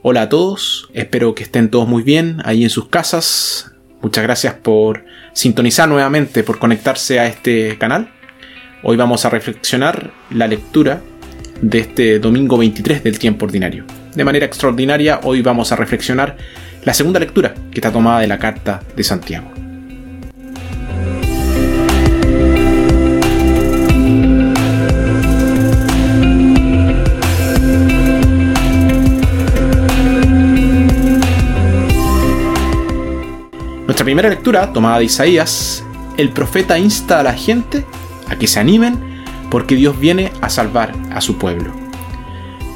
Hola a todos, espero que estén todos muy bien ahí en sus casas. Muchas gracias por sintonizar nuevamente, por conectarse a este canal. Hoy vamos a reflexionar la lectura de este domingo 23 del tiempo ordinario. De manera extraordinaria, hoy vamos a reflexionar la segunda lectura que está tomada de la carta de Santiago. Nuestra primera lectura, tomada de Isaías, el profeta insta a la gente a que se animen porque Dios viene a salvar a su pueblo.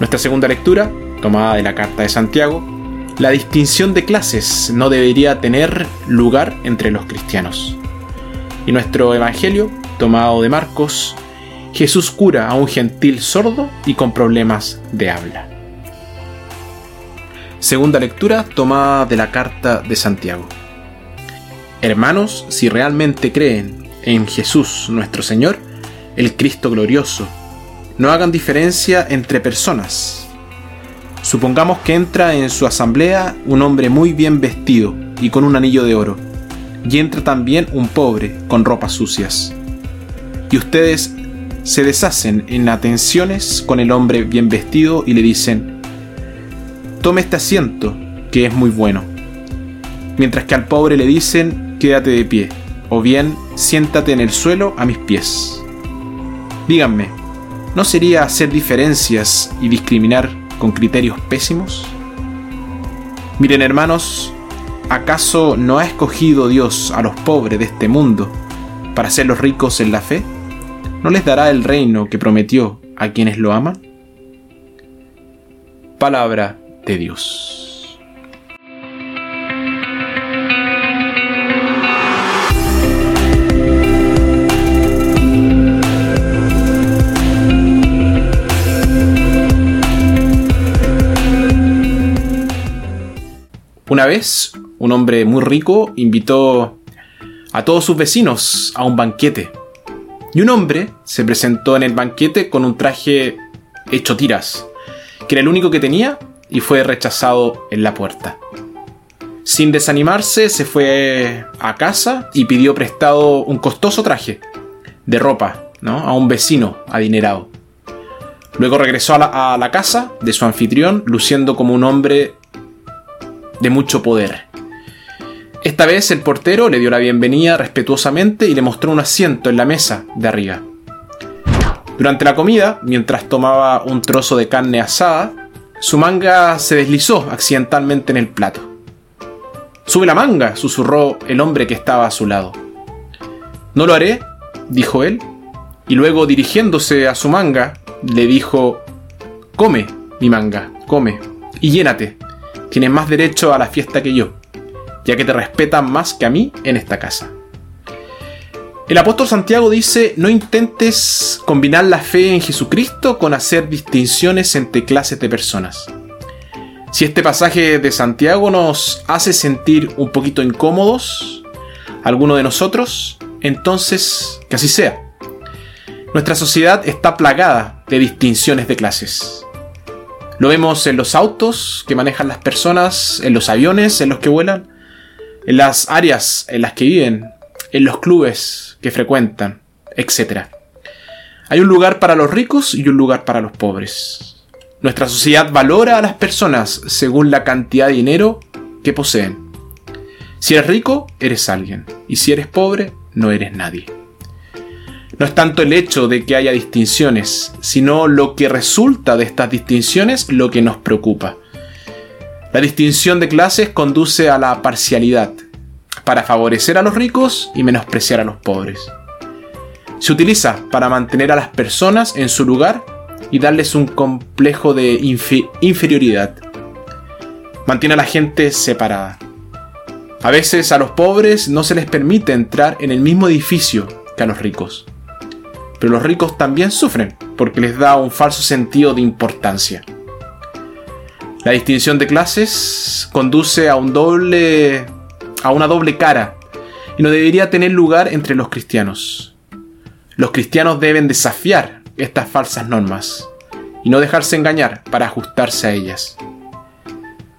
Nuestra segunda lectura, tomada de la carta de Santiago, la distinción de clases no debería tener lugar entre los cristianos. Y nuestro Evangelio, tomado de Marcos, Jesús cura a un gentil sordo y con problemas de habla. Segunda lectura tomada de la carta de Santiago. Hermanos, si realmente creen en Jesús nuestro Señor, el Cristo glorioso, no hagan diferencia entre personas. Supongamos que entra en su asamblea un hombre muy bien vestido y con un anillo de oro, y entra también un pobre con ropas sucias. Y ustedes se deshacen en atenciones con el hombre bien vestido y le dicen, tome este asiento, que es muy bueno. Mientras que al pobre le dicen, quédate de pie, o bien siéntate en el suelo a mis pies. Díganme, ¿no sería hacer diferencias y discriminar con criterios pésimos? Miren hermanos, ¿acaso no ha escogido Dios a los pobres de este mundo para hacerlos ricos en la fe? ¿No les dará el reino que prometió a quienes lo aman? Palabra de Dios. Una vez, un hombre muy rico invitó a todos sus vecinos a un banquete. Y un hombre se presentó en el banquete con un traje hecho tiras, que era el único que tenía, y fue rechazado en la puerta. Sin desanimarse, se fue a casa y pidió prestado un costoso traje de ropa ¿no? a un vecino adinerado. Luego regresó a la, a la casa de su anfitrión, luciendo como un hombre de mucho poder. Esta vez el portero le dio la bienvenida respetuosamente y le mostró un asiento en la mesa de arriba. Durante la comida, mientras tomaba un trozo de carne asada, su manga se deslizó accidentalmente en el plato. Sube la manga, susurró el hombre que estaba a su lado. No lo haré, dijo él, y luego dirigiéndose a su manga, le dijo, Come, mi manga, come, y llénate, tienes más derecho a la fiesta que yo, ya que te respetan más que a mí en esta casa. El apóstol Santiago dice, no intentes combinar la fe en Jesucristo con hacer distinciones entre clases de personas. Si este pasaje de Santiago nos hace sentir un poquito incómodos, alguno de nosotros, entonces que así sea. Nuestra sociedad está plagada de distinciones de clases. Lo vemos en los autos que manejan las personas, en los aviones en los que vuelan, en las áreas en las que viven, en los clubes que frecuentan, etc. Hay un lugar para los ricos y un lugar para los pobres. Nuestra sociedad valora a las personas según la cantidad de dinero que poseen. Si eres rico, eres alguien, y si eres pobre, no eres nadie. No es tanto el hecho de que haya distinciones, sino lo que resulta de estas distinciones lo que nos preocupa. La distinción de clases conduce a la parcialidad, para favorecer a los ricos y menospreciar a los pobres. Se utiliza para mantener a las personas en su lugar y darles un complejo de inferioridad. Mantiene a la gente separada. A veces a los pobres no se les permite entrar en el mismo edificio que a los ricos pero los ricos también sufren porque les da un falso sentido de importancia. La distinción de clases conduce a un doble a una doble cara y no debería tener lugar entre los cristianos. Los cristianos deben desafiar estas falsas normas y no dejarse engañar para ajustarse a ellas.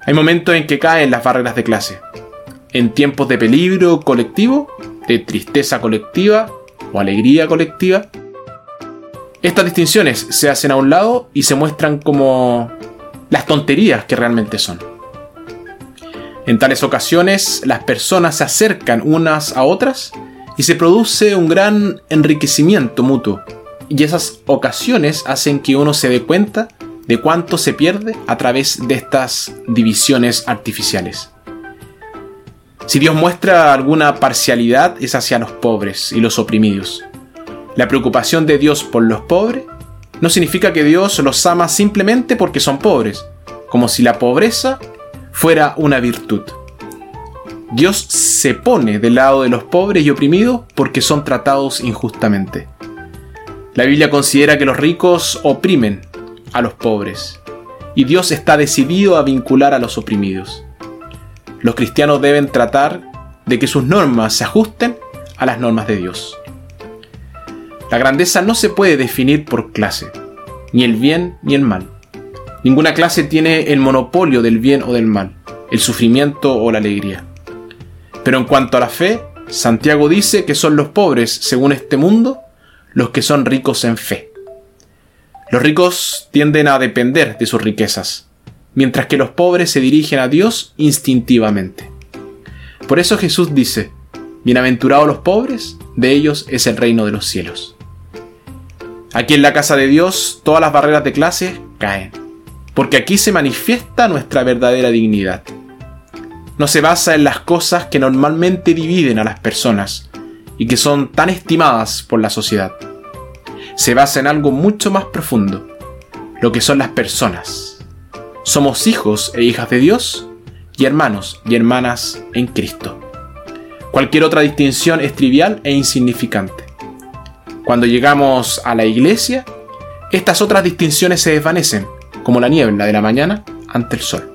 Hay momentos en que caen las barreras de clase. En tiempos de peligro colectivo, de tristeza colectiva o alegría colectiva, estas distinciones se hacen a un lado y se muestran como las tonterías que realmente son. En tales ocasiones las personas se acercan unas a otras y se produce un gran enriquecimiento mutuo. Y esas ocasiones hacen que uno se dé cuenta de cuánto se pierde a través de estas divisiones artificiales. Si Dios muestra alguna parcialidad es hacia los pobres y los oprimidos. La preocupación de Dios por los pobres no significa que Dios los ama simplemente porque son pobres, como si la pobreza fuera una virtud. Dios se pone del lado de los pobres y oprimidos porque son tratados injustamente. La Biblia considera que los ricos oprimen a los pobres y Dios está decidido a vincular a los oprimidos. Los cristianos deben tratar de que sus normas se ajusten a las normas de Dios. La grandeza no se puede definir por clase, ni el bien ni el mal. Ninguna clase tiene el monopolio del bien o del mal, el sufrimiento o la alegría. Pero en cuanto a la fe, Santiago dice que son los pobres, según este mundo, los que son ricos en fe. Los ricos tienden a depender de sus riquezas, mientras que los pobres se dirigen a Dios instintivamente. Por eso Jesús dice, Bienaventurados los pobres, de ellos es el reino de los cielos. Aquí en la casa de Dios todas las barreras de clase caen, porque aquí se manifiesta nuestra verdadera dignidad. No se basa en las cosas que normalmente dividen a las personas y que son tan estimadas por la sociedad se basa en algo mucho más profundo, lo que son las personas. Somos hijos e hijas de Dios y hermanos y hermanas en Cristo. Cualquier otra distinción es trivial e insignificante. Cuando llegamos a la iglesia, estas otras distinciones se desvanecen, como la niebla de la mañana ante el sol.